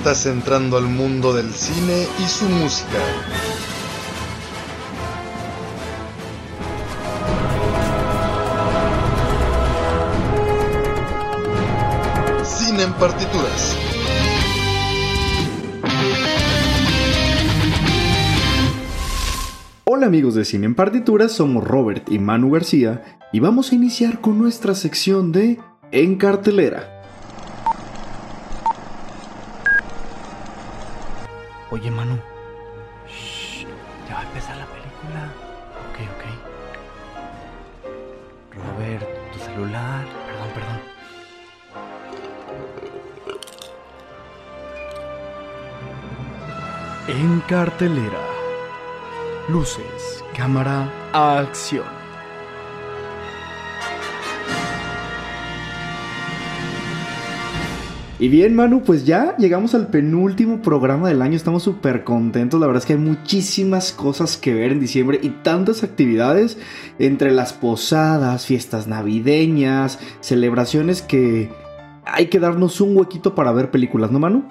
Estás entrando al mundo del cine y su música. Cine en partituras. Hola amigos de Cine en Partituras, somos Robert y Manu García y vamos a iniciar con nuestra sección de En Cartelera. Oye Manu, Shh, ya va a empezar la película. Ok, ok. Robert, tu celular. Perdón, perdón. En cartelera. Luces, cámara, acción. Y bien, Manu, pues ya llegamos al penúltimo programa del año. Estamos súper contentos. La verdad es que hay muchísimas cosas que ver en diciembre y tantas actividades entre las posadas, fiestas navideñas, celebraciones que hay que darnos un huequito para ver películas, ¿no, Manu?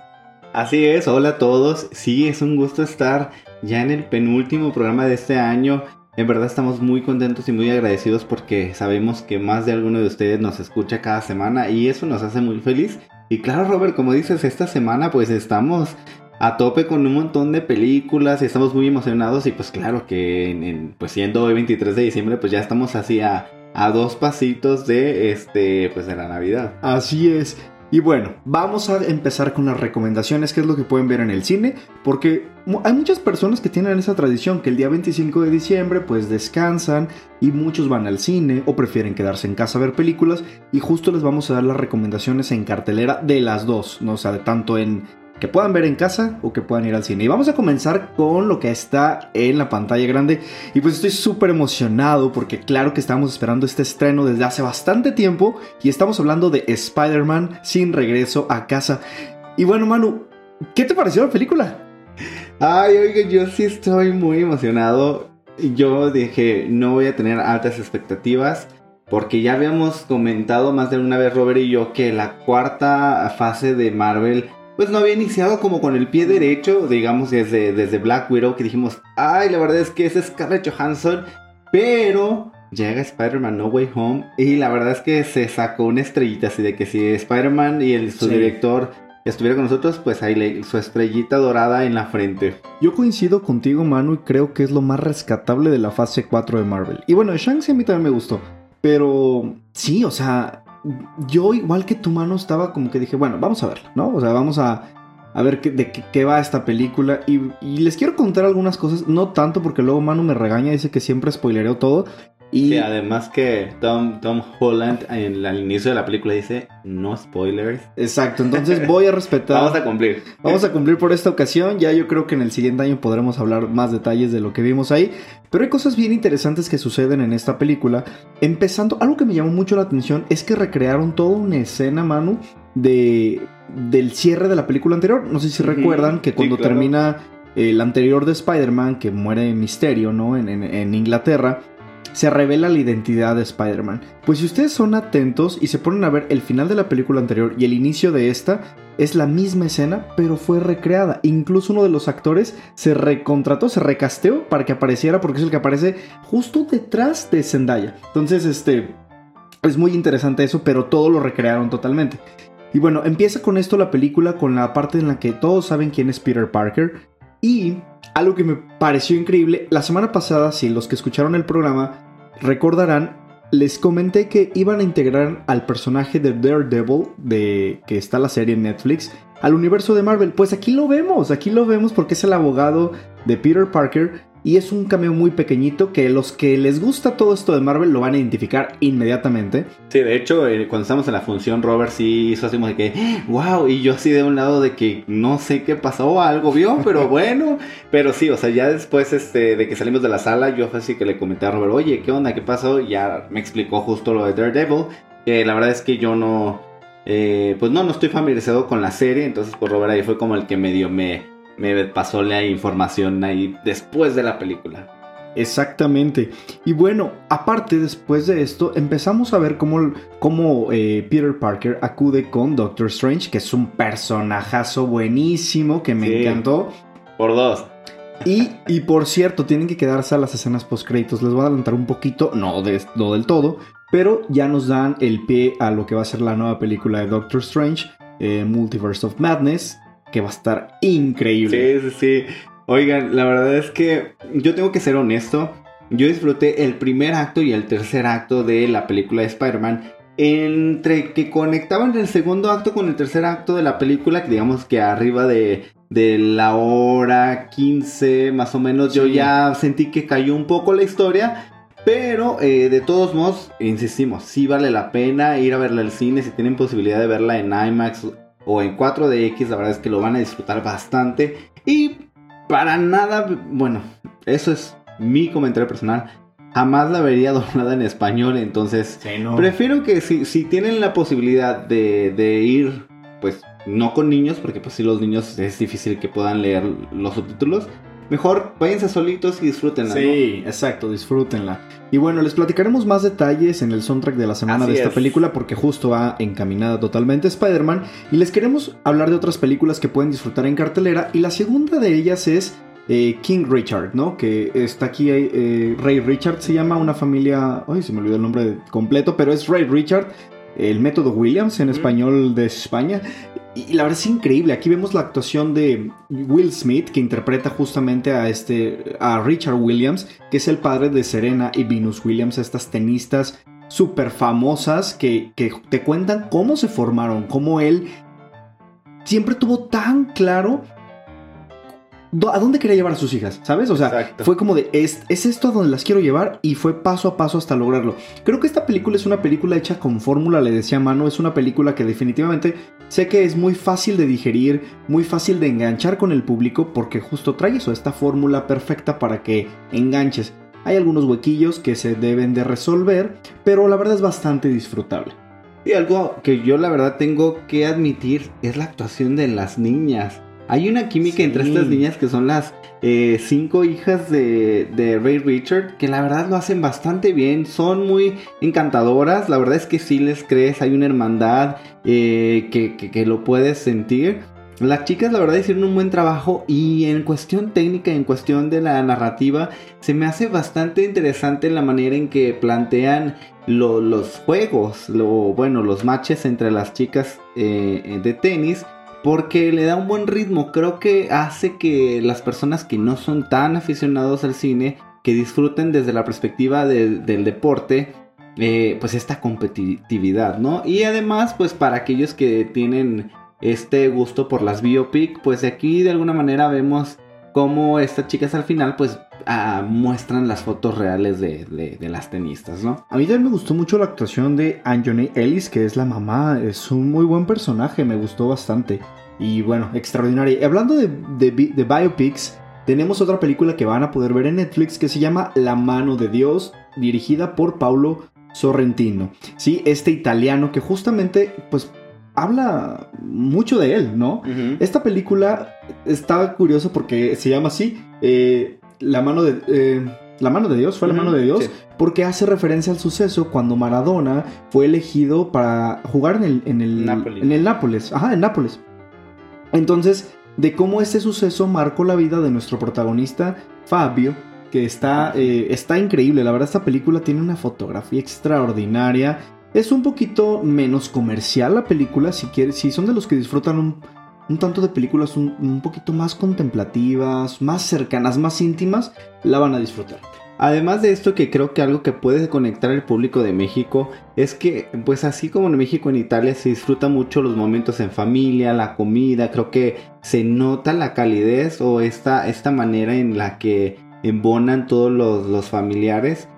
Así es, hola a todos. Sí, es un gusto estar ya en el penúltimo programa de este año. En verdad estamos muy contentos y muy agradecidos porque sabemos que más de alguno de ustedes nos escucha cada semana y eso nos hace muy feliz. Y claro, Robert, como dices, esta semana pues estamos a tope con un montón de películas y estamos muy emocionados y pues claro que en, pues siendo hoy 23 de diciembre pues ya estamos así a, a dos pasitos de este pues de la Navidad. Así es. Y bueno, vamos a empezar con las recomendaciones, que es lo que pueden ver en el cine, porque hay muchas personas que tienen esa tradición que el día 25 de diciembre pues descansan y muchos van al cine o prefieren quedarse en casa a ver películas y justo les vamos a dar las recomendaciones en cartelera de las dos, ¿no? o sea, de tanto en que puedan ver en casa o que puedan ir al cine. Y vamos a comenzar con lo que está en la pantalla grande. Y pues estoy súper emocionado porque claro que estábamos esperando este estreno desde hace bastante tiempo y estamos hablando de Spider-Man sin regreso a casa. Y bueno, Manu, ¿qué te pareció la película? Ay, oiga, yo sí estoy muy emocionado. Yo dije, no voy a tener altas expectativas. Porque ya habíamos comentado más de una vez, Robert y yo, que la cuarta fase de Marvel, pues no había iniciado como con el pie derecho, digamos, desde, desde Black Widow, que dijimos, ay, la verdad es que es Scarlett Johansson, pero llega Spider-Man No Way Home, y la verdad es que se sacó una estrellita, así de que si Spider-Man y el, su Sí. director estuviera con nosotros, pues ahí le, su estrellita dorada en la frente. Yo coincido contigo, Manu, y creo que es lo más rescatable de la fase 4 de Marvel. Y bueno, Shang-Chi a mí también me gustó. Pero sí, o sea, yo igual que tu mano estaba como que dije, bueno, vamos a verla, ¿no? O sea, vamos a, a ver qué- de qué, va esta película. Y, y les quiero contar algunas cosas, no tanto porque luego Manu me regaña, dice que siempre spoilereo todo. Y Sí, además que Tom, Tom Holland en el- al inicio de la película dice no spoilers. exacto, entonces voy a respetar. Vamos a cumplir. Vamos a cumplir por esta ocasión. Ya yo creo que en el siguiente año podremos hablar más detalles de lo que vimos ahí. Pero hay cosas bien interesantes que suceden en esta película. Empezando, algo que me llamó mucho la atención es que recrearon toda una escena, Manu, de, del cierre de la película anterior. No sé si recuerdan que sí, cuando claro. termina el anterior de Spider-Man, que muere Misterio, ¿no? En, en- en Inglaterra. Se revela la identidad de Spider-Man. Pues si ustedes son atentos y se ponen a ver el final de la película anterior y el inicio de esta, es la misma escena, pero fue recreada. Incluso uno de los actores se recontrató, se recasteó para que apareciera, porque es el que aparece justo detrás de Zendaya. Entonces, este. Es muy interesante eso, pero todo lo recrearon totalmente. Y bueno, empieza con esto la película, con la parte en la que todos saben quién es Peter Parker. Y algo que me pareció increíble, la semana pasada, si los que escucharon el programa recordarán, les comenté que iban a integrar al personaje de Daredevil, de que está la serie en Netflix, al universo de Marvel. Pues aquí lo vemos, aquí lo vemos porque es el abogado de Peter Parker Y es un cameo muy pequeñito que los que les gusta todo esto de Marvel lo van a identificar inmediatamente. Sí, de hecho, eh, cuando estábamos en la función, Robert sí hizo así como de que, wow, y yo así de un lado de que no sé qué pasó, algo vio, pero bueno. pero sí, o sea, ya después este, de que salimos de la sala, yo fue así que le comenté a Robert, oye, ¿qué onda? ¿Qué pasó? Y ya me explicó justo lo de Daredevil, que la verdad es que yo no, eh, pues no, no estoy familiarizado con la serie, entonces pues Robert ahí fue como el que medio me, me pasó la información ahí después de la película. Exactamente. Y bueno, aparte después de esto, empezamos a ver cómo, cómo eh, Peter Parker acude con Doctor Strange, que es un personajazo buenísimo que me Sí. encantó. Por dos. Y, y por cierto, tienen que quedarse a las escenas post créditos. Les voy a adelantar un poquito, no, de, no del todo, pero ya nos dan el pie a lo que va a ser la nueva película de Doctor Strange, eh, Multiverse of Madness, que va a estar increíble. Sí, sí, sí. Oigan, la verdad es que yo tengo que ser honesto. Yo disfruté el primer acto y el tercer acto de la película de Spider-Man. Entre que conectaban el segundo acto con el tercer acto de la película, que digamos que arriba de, de la hora 15 más o menos, yo ya sentí que cayó un poco la historia. Pero eh, de todos modos, insistimos, sí vale la pena ir a verla al cine. Si tienen posibilidad de verla en IMAX o en 4DX, la verdad es que lo van a disfrutar bastante. Y para nada, bueno, eso es mi comentario personal. Jamás la vería doblada en español, entonces Sí, no. prefiero que si, si tienen la posibilidad de, de ir, pues no con niños, porque pues si los niños es difícil que puedan leer los subtítulos, mejor váyanse solitos y disfrútenla. ¿no? Sí, exacto, disfrútenla. Y bueno, les platicaremos más detalles en el soundtrack de la semana Así de esta es. película porque justo va encaminada totalmente a Spider-Man y les queremos hablar de otras películas que pueden disfrutar en cartelera y la segunda de ellas es eh, King Richard, ¿no? Que está aquí, eh, Ray Richard se llama, una familia, ay, se me olvidó el nombre completo, pero es Ray Richard, el método Williams en español de España. Y la verdad es increíble. Aquí vemos la actuación de Will Smith, que interpreta justamente a este a Richard Williams, que es el padre de Serena y Venus Williams, estas tenistas súper famosas que, que te cuentan cómo se formaron, cómo él siempre tuvo tan claro a dónde quería llevar a sus hijas, ¿sabes? O sea, Exacto. fue como de, es, es esto a donde las quiero llevar y fue paso a paso hasta lograrlo. Creo que esta película es una película hecha con fórmula, le decía Mano, es una película que definitivamente sé que es muy fácil de digerir, muy fácil de enganchar con el público porque justo trae eso, esta fórmula perfecta para que enganches. Hay algunos huequillos que se deben de resolver, pero la verdad es bastante disfrutable. Y algo que yo la verdad tengo que admitir es la actuación de las niñas. Hay una química Sí. entre estas niñas que son las eh, cinco hijas de, de Ray Richard, que la verdad lo hacen bastante bien, son muy encantadoras, la verdad es que sí les crees, hay una hermandad eh, que, que- que lo puedes sentir. Las chicas la verdad hicieron un buen trabajo y en cuestión técnica, en cuestión de la narrativa, se me hace bastante interesante la manera en que plantean lo- los juegos, lo, bueno, los matches entre las chicas eh, de tenis, porque le da un buen ritmo. Creo que hace que las personas que no son tan aficionados al cine, que disfruten desde la perspectiva de- del deporte, eh, pues esta competitividad, ¿no? Y además, pues para aquellos que tienen este gusto por las biopic, pues aquí de alguna manera vemos cómo estas chicas al final, pues ah, muestran las fotos reales de, las tenistas, ¿no? A mí también me gustó mucho la actuación de Anjone Ellis, que es la mamá. Es un muy buen personaje, me gustó bastante. Y bueno, extraordinaria. Hablando de biopics, tenemos otra película que van a poder ver en Netflix que se llama La mano de Dios, dirigida por Paulo Sorrentino. Sí, este italiano que justamente, pues, habla mucho de él, ¿no? Esta película está curiosa porque se llama así, eh, La mano de... eh, la mano de Dios, fue la mano de Dios, sí. porque hace referencia al suceso cuando Maradona fue elegido para jugar en el, en el, Nápoles. en el Nápoles. Ajá, en Nápoles. Entonces, de cómo este suceso marcó la vida de nuestro protagonista, Fabio, que está, eh, está increíble. La verdad, esta película tiene una fotografía extraordinaria. Es un poquito menos comercial la película, si, quiere- si son de los que disfrutan un, tanto de películas un, poquito más contemplativas, más cercanas, más íntimas, la van a disfrutar. Además de esto que creo que algo que puede conectar al público de México es que pues así como en México en Italia se disfruta mucho los momentos en familia, la comida, creo que se nota la calidez o esta, esta manera en la que embonan todos los, los familiares.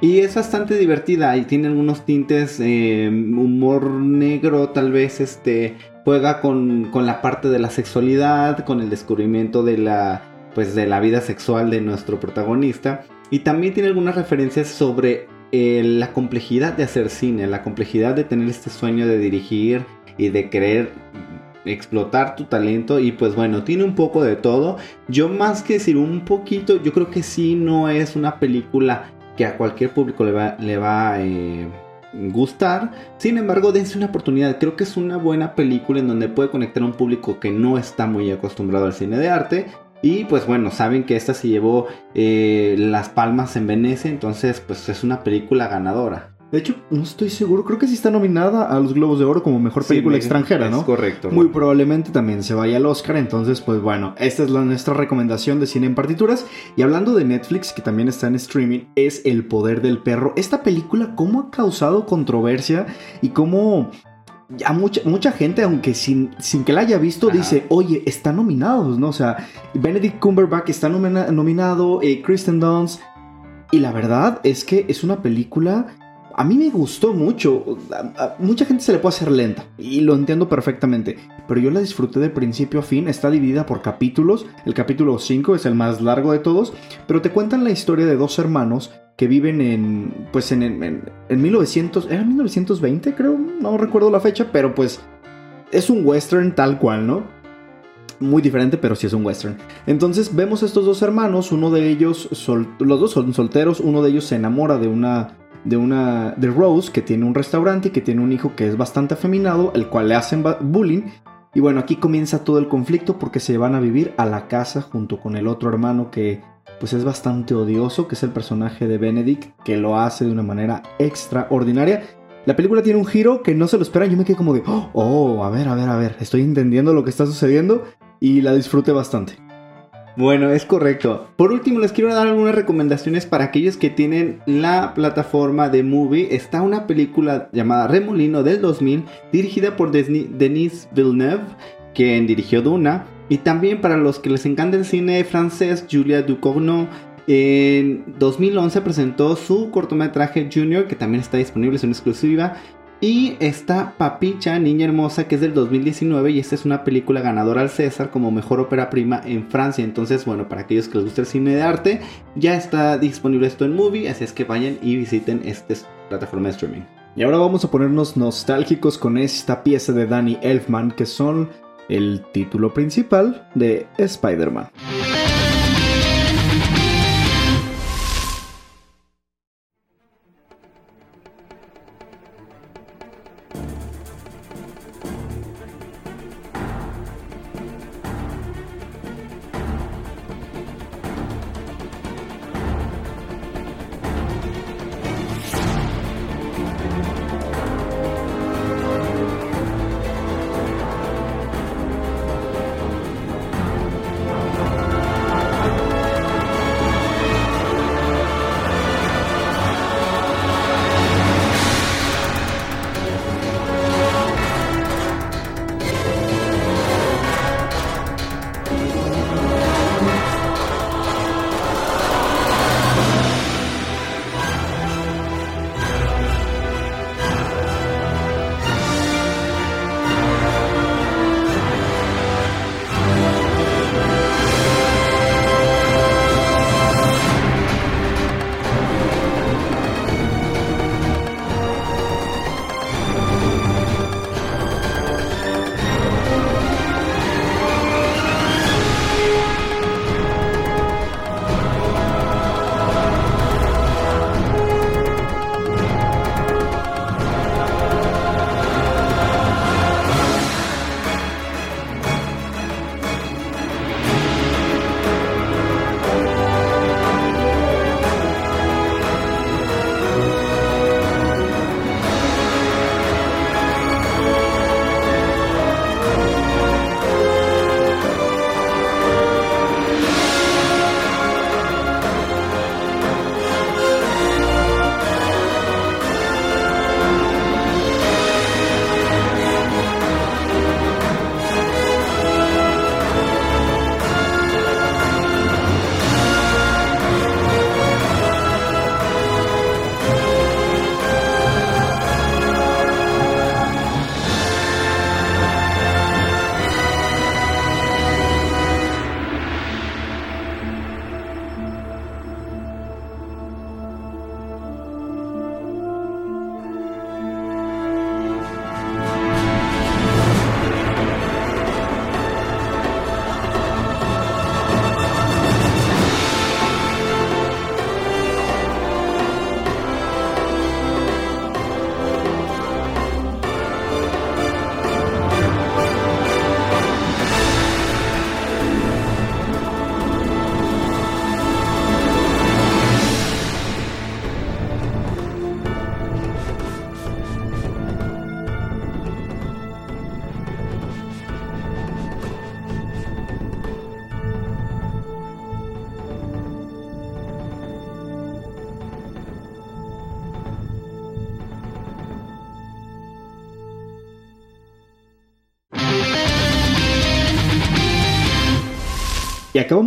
Y es bastante divertida y tiene algunos tintes, eh, humor negro, tal vez este juega con, con, la parte de la sexualidad, con el descubrimiento de la, pues, de la vida sexual de nuestro protagonista. Y también tiene algunas referencias sobre eh, la complejidad de hacer cine, la complejidad de tener este sueño de dirigir y de querer explotar tu talento y pues bueno, tiene un poco de todo. Yo más que decir un poquito, yo creo que sí no es una película que a cualquier público le va, le va a eh, gustar. Sin embargo, dense una oportunidad. Creo que es una buena película en donde puede conectar a un público que no está muy acostumbrado al cine de arte. Y pues bueno, saben que esta se llevó eh, las palmas en Venecia, entonces pues es una película ganadora. De hecho, no estoy seguro, creo que sí está nominada a los Globos de Oro como mejor película sí, extranjera, ¿no? Es correcto. Muy probablemente también se vaya al Oscar, entonces pues bueno, esta es la, nuestra recomendación de cine en partituras. Y hablando de Netflix, que también está en streaming, es El Poder del Perro. Esta película, ¿cómo ha causado controversia y cómo a mucha, mucha gente, aunque sin, sin que la haya visto, Ajá. dice, oye, están nominados, ¿no? O sea, Benedict Cumberbatch está nomina nominado, eh, Kristen Dunst. Y la verdad es que es una película a mí me gustó mucho. Mucha gente se le puede hacer lenta y lo entiendo perfectamente, pero yo la disfruté de principio a fin. Está dividida por capítulos. El capítulo 5 es el más largo de todos, pero te cuentan la historia de dos hermanos que viven en pues en, en, en 1900, era 1920 creo, no recuerdo la fecha, pero pues es un western tal cual, ¿no? Muy diferente, pero sí es un western. Entonces vemos a estos dos hermanos, uno de ellos, los dos son solteros, uno de ellos se enamora de una de una de Rose que tiene un restaurante y que tiene un hijo que es bastante afeminado, el cual le hacen bullying. Y bueno, aquí comienza todo el conflicto porque se van a vivir a la casa junto con el otro hermano que pues es bastante odioso, que es el personaje de Benedict, que lo hace de una manera extraordinaria. La película tiene un giro que no se lo espera, yo me quedé como de, oh, a ver, a ver, a ver, estoy entendiendo lo que está sucediendo y la disfruté bastante. Bueno, es correcto. Por último, les quiero dar algunas recomendaciones para aquellos que tienen la plataforma de Movie. Está una película llamada Remolino del 2000, dirigida por Denis Villeneuve, quien dirigió Duna. Y también para los que les encanta el cine francés, Julia Ducournau en 2011 presentó su cortometraje Junior, que también está disponible, es una exclusiva. Y está Papicha, Niña Hermosa, que es del 2019 y esta es una película ganadora al César como mejor ópera prima en Francia. Entonces, bueno, para aquellos que les gusta el cine de arte, ya está disponible esto en Movie, así es que vayan y visiten esta plataforma de streaming. Y ahora vamos a ponernos nostálgicos con esta pieza de Danny Elfman, que son el título principal de Spider-Man.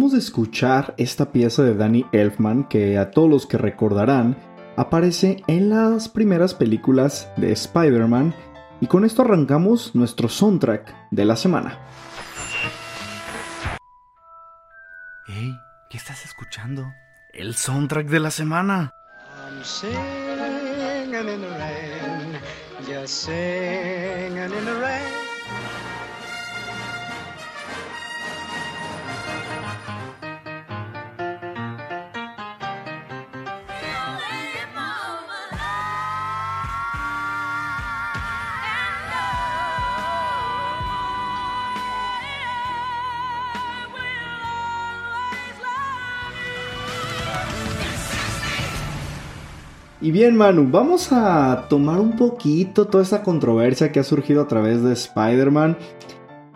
Acabamos de escuchar esta pieza de Danny Elfman que a todos los que recordarán aparece en las primeras películas de Spider-Man y con esto arrancamos nuestro soundtrack de la semana. Hey, ¿qué estás escuchando? El soundtrack de la semana. I'm singing in the rain, just singing in the rain. Y bien, Manu, vamos a tomar un poquito toda esta controversia que ha surgido a través de Spider-Man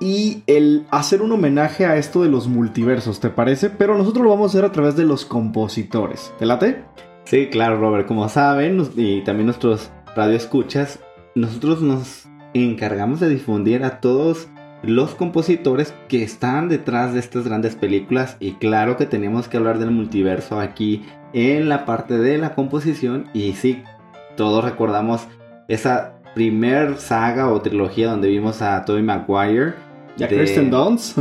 y el hacer un homenaje a esto de los multiversos, ¿te parece? Pero nosotros lo vamos a hacer a través de los compositores. ¿Te late? Sí, claro, Robert. Como saben, y también nuestros radioescuchas, nosotros nos encargamos de difundir a todos los compositores que están detrás de estas grandes películas. Y claro que tenemos que hablar del multiverso aquí en la parte de la composición. Y sí, todos recordamos esa primer saga o trilogía donde vimos a Tobey Maguire. Ya de- Kristen Dunst.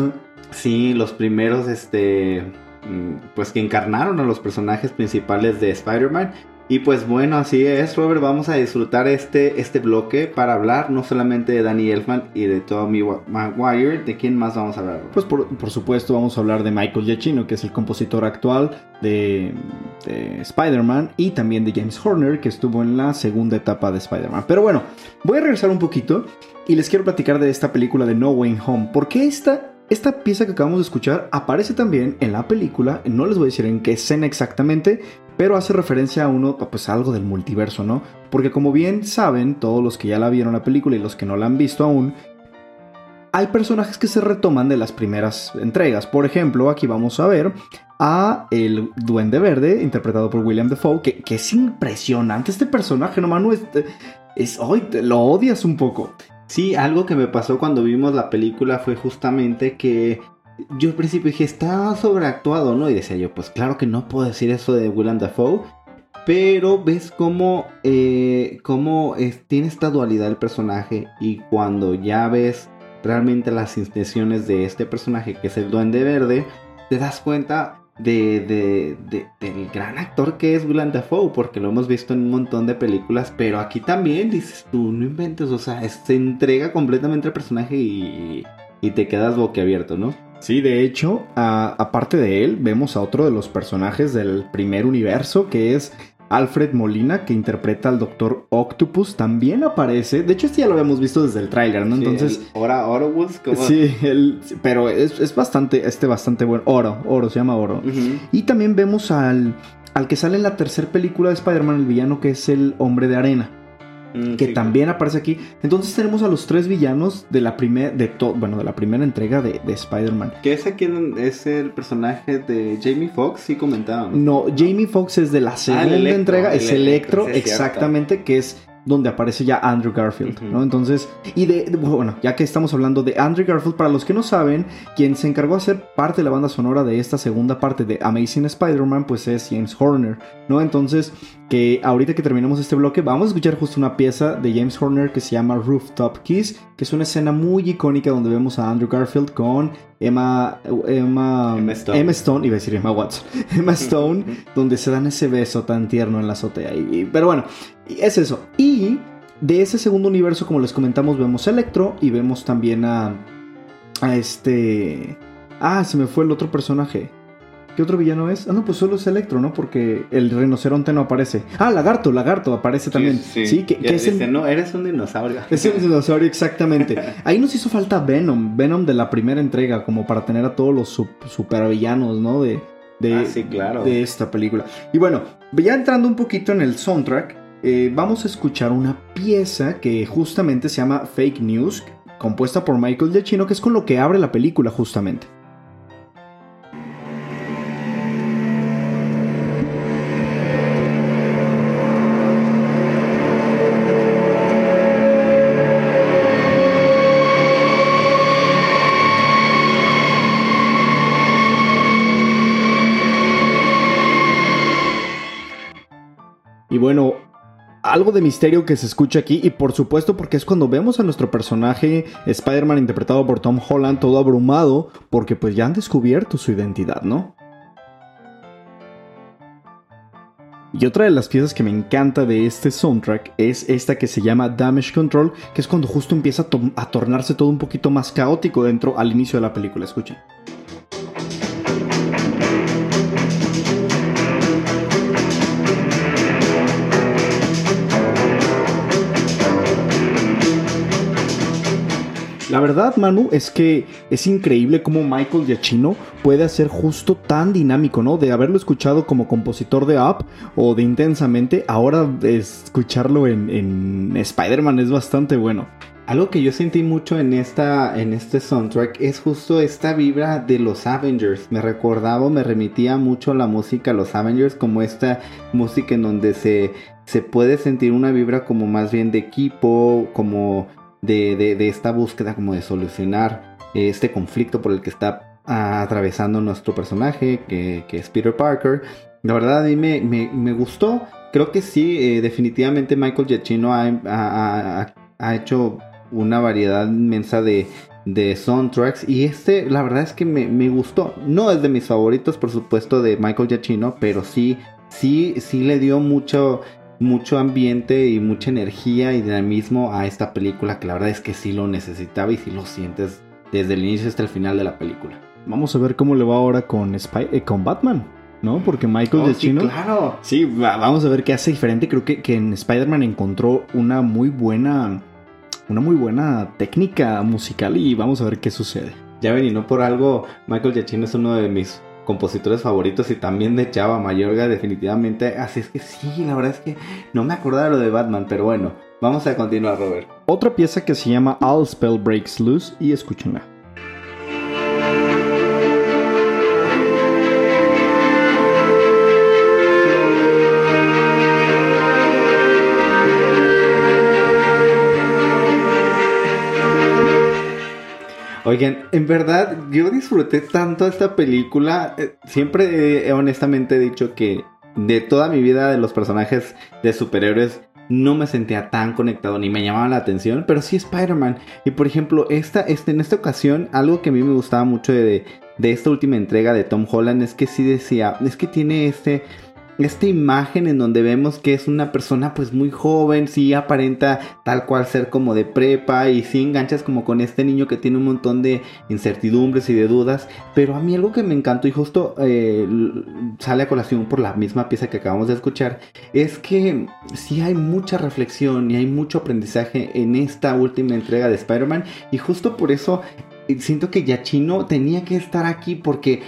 Sí, los primeros, este, mm, pues que encarnaron a los personajes principales de Spider-Man. Y pues bueno, así es, Robert, vamos a disfrutar este, este bloque para hablar no solamente de Danny Elfman y de Tommy Maguire, ¿de quién más vamos a hablar? Robert? Pues por, por supuesto vamos a hablar de Michael Giacchino, que es el compositor actual de, de Spider-Man, y también de James Horner, que estuvo en la segunda etapa de Spider-Man. Pero bueno, voy a regresar un poquito y les quiero platicar de esta película de No Way Home. Porque esta, esta pieza que acabamos de escuchar aparece también en la película, no les voy a decir en qué escena exactamente, pero hace referencia a uno, pues algo del multiverso, ¿no? Porque como bien saben, todos los que ya la vieron la película y los que no la han visto aún, hay personajes que se retoman de las primeras entregas. Por ejemplo, aquí vamos a ver a el Duende Verde, interpretado por William Defoe, que, es impresionante este personaje, no Manu, es, es, te- lo odias un poco. Sí, algo que me pasó cuando vimos la película fue justamente que yo al principio dije, está sobreactuado, ¿no? Y decía yo, pues claro que no puedo decir eso de Willem Dafoe. Pero ves cómo, eh, cómo tiene esta dualidad el personaje y cuando ya ves realmente las intenciones de este personaje que es el Duende Verde, te das cuenta de, de- de- del gran actor que es Willem Dafoe, porque lo hemos visto en un montón de películas, pero aquí también dices tú, no inventes, o sea, se entrega completamente al personaje y, y te quedas boquiabierto, ¿no? Sí, de hecho, aparte de él, vemos a otro de los personajes del primer universo, que es Alfred Molina, que interpreta al Doctor Octopus, también aparece. De hecho, este ya lo habíamos visto desde el tráiler, ¿no? Entonces... Sí, el Ora Orobus, como... Sí, él- pero es, es bastante, este bastante bueno. Oro, Oro, se llama Oro. Y también vemos al, al que sale en la tercera película de Spider-Man, el villano que es el Hombre de Arena, Mm, que sí, también aparece aquí. Entonces tenemos a los tres villanos de la primera, de bueno, de la primera entrega de, de Spider-Man. Que ese quien es el personaje de Jamie Foxx, sí comentábamos. No, Jamie Foxx es de la segunda Ah, Electro, entrega, es Electro, Electro, sí, es cierto. exactamente, que es donde aparece ya Andrew Garfield. ¿no? Entonces, y de, de- bueno, ya que estamos hablando de Andrew Garfield, para los que no saben, quien se encargó de ser parte de la banda sonora de esta segunda parte de Amazing Spider-Man, pues es James Horner, ¿no? Entonces, que ahorita que terminemos este bloque, vamos a escuchar justo una pieza de James Horner que se llama Rooftop Kiss, que es una escena muy icónica donde vemos a Andrew Garfield con Emma, Emma, Emma Stone. Emma Stone, iba a decir Emma Watson, Emma Stone, donde se dan ese beso tan tierno en la azotea. Y- y- pero bueno, es eso. Y de ese segundo universo, como les comentamos, vemos Electro y vemos también a, a este... Ah, se me fue el otro personaje. ¿Qué otro villano es? Ah, no, pues solo es Electro, ¿no? Porque el rinoceronte no aparece. Ah, Lagarto, Lagarto aparece también. Sí, que, es el... no, eres un dinosaurio. Es el dinosaurio, exactamente. Ahí nos hizo falta Venom, Venom de la primera entrega, como para tener a todos los sup- supervillanos, ¿no? De, de, Ah, sí, claro. de esta película. Y bueno, ya entrando un poquito en el soundtrack, eh, vamos a escuchar una pieza que justamente se llama Fake News, compuesta por Michael Giacchino, que es con lo que abre la película justamente. Algo de misterio que se escucha aquí y por supuesto porque es cuando vemos a nuestro personaje Spider-Man interpretado por Tom Holland todo abrumado porque pues ya han descubierto su identidad, ¿no? Y otra de las piezas que me encanta de este soundtrack es esta que se llama Damage Control, que es cuando justo empieza a, a tornarse todo un poquito más caótico dentro al inicio de la película. Escuchen. La verdad, Manu, es que es increíble cómo Michael Giacchino puede hacer justo tan dinámico, ¿no? De haberlo escuchado como compositor de Up o de Intensamente, ahora de escucharlo en, Spider-Man es bastante bueno. Algo que yo sentí mucho en, esta, en este soundtrack es justo esta vibra de los Avengers. Me recordaba, me remitía mucho a la música a los Avengers, como esta música en donde se, se puede sentir una vibra como más bien de equipo, como de, de- esta búsqueda como de solucionar eh, este conflicto por el que está atravesando nuestro personaje, que, que es Peter Parker. La verdad a mí me, me- me gustó. Creo que sí, eh, definitivamente Michael Giacchino ha- ha- ha hecho una variedad inmensa de, de soundtracks y este la verdad es que me, me gustó. No es de mis favoritos por supuesto de Michael Giacchino, pero sí, sí, sí le dio mucho, mucho ambiente y mucha energía y dinamismo a esta película que la verdad es que sí lo necesitaba y sí lo sientes desde el inicio hasta el final de la película. Vamos a ver cómo le va ahora con, Spy- eh, con Batman, ¿no? Porque Michael Oh, sí, Giacchino... claro. Sí, va- vamos a ver qué hace diferente. Creo que, que en Spider-Man encontró una muy buena. Una muy buena técnica musical y vamos a ver qué sucede. Ya ven, y no por algo, Michael Giacchino es uno de mis compositores favoritos y también de Chava Mayorga, definitivamente. Así es que sí, la verdad es que no me acordaba lo de Batman, pero bueno, vamos a continuar, Robert. Otra pieza que se llama All Spell Breaks Loose y escúchenla. Oigan, en verdad, yo disfruté tanto esta película. eh, Siempre he honestamente dicho que de toda mi vida de los personajes de superhéroes no me sentía tan conectado ni me llamaba la atención, pero sí Spider-Man. Y por ejemplo, esta, este, en esta ocasión, algo que a mí me gustaba mucho de, de esta última entrega de Tom Holland es que sí decía, es que tiene este esta imagen en donde vemos que es una persona pues muy joven, sí aparenta tal cual ser como de prepa y sí enganchas como con este niño que tiene un montón de incertidumbres y de dudas, pero a mí algo que me encantó y justo eh, sale a colación por la misma pieza que acabamos de escuchar, es que sí hay mucha reflexión y hay mucho aprendizaje en esta última entrega de Spider-Man. Y justo por eso eh, siento que Yachino tenía que estar aquí porque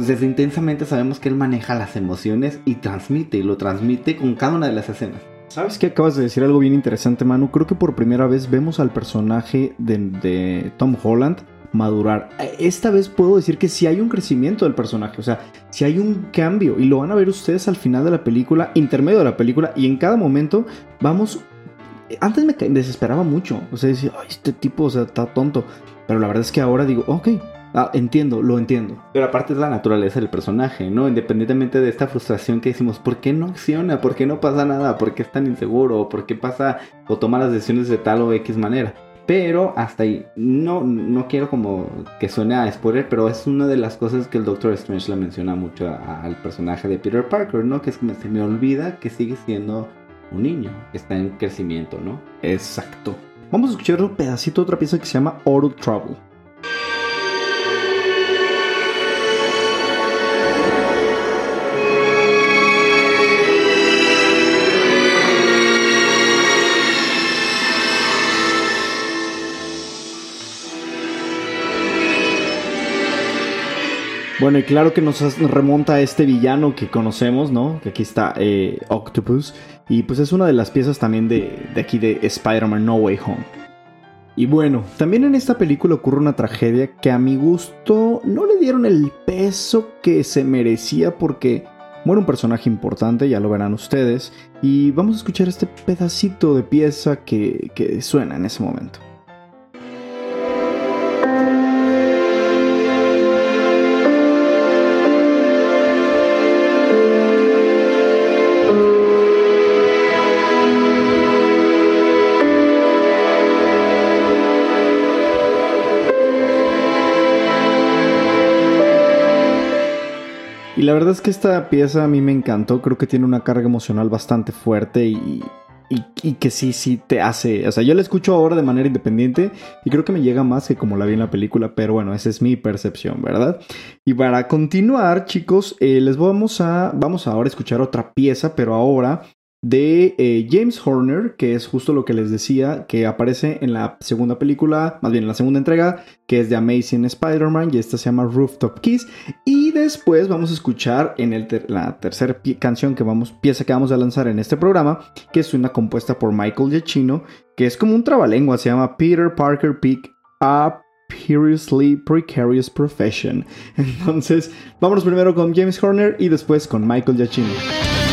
desde intensamente sabemos que él maneja las emociones y transmite, y lo transmite con cada una de las escenas. ¿Sabes qué acabas de decir algo bien interesante, Manu? Creo que por primera vez vemos al personaje de, Tom Holland madurar. Eh, Esta vez puedo decir que sí hay un crecimiento del personaje, o sea, sí hay un cambio y lo van a ver ustedes al final de la película, intermedio de la película y en cada momento vamos... Antes me desesperaba mucho, o sea, decía, ay, este tipo, o sea, está tonto. Pero la verdad es que ahora digo, ok, ah, entiendo, lo entiendo. Pero aparte es la naturaleza del personaje, ¿no? Independientemente de esta frustración que decimos, ¿por qué no acciona? ¿Por qué no pasa nada? ¿Por qué es tan inseguro? ¿Por qué pasa o toma las decisiones de tal o X manera? Pero hasta ahí, no, no quiero como que suene a spoiler, pero es una de las cosas que el Doctor Strange le menciona mucho al personaje de Peter Parker, ¿no? Que es que se me olvida que sigue siendo un niño, que está en crecimiento, ¿no? Exacto. Vamos a escuchar un pedacito de otra pieza que se llama Auto Trouble. Bueno, y claro que nos remonta a este villano que conocemos, ¿no? Que aquí está eh, Octopus. Y pues es una de las piezas también de, de aquí de Spider-Man No Way Home. Y bueno, también en esta película ocurre una tragedia que a mi gusto no le dieron el peso que se merecía porque muere un personaje importante, ya lo verán ustedes. Y vamos a escuchar este pedacito de pieza que, que suena en ese momento. Y la verdad es que esta pieza a mí me encantó, creo que tiene una carga emocional bastante fuerte y, y, y que sí, sí te hace, o sea, yo la escucho ahora de manera independiente y creo que me llega más que como la vi en la película, pero bueno, esa es mi percepción, ¿verdad? Y para continuar, chicos, eh, les vamos a, vamos ahora a escuchar otra pieza, pero ahora de eh, James Horner, que es justo lo que les decía, que aparece en la segunda película, más bien en la segunda entrega, que es de Amazing Spider-Man, y esta se llama Rooftop Kiss. Y después vamos a escuchar en la tercera canción que vamos, pieza que vamos a lanzar en este programa, que es una compuesta por Michael Giacchino, que es como un trabalengua, se llama Peter Parker Pick a Seriously Precarious Profession. Entonces, vámonos primero con James Horner y después con Michael Giacchino.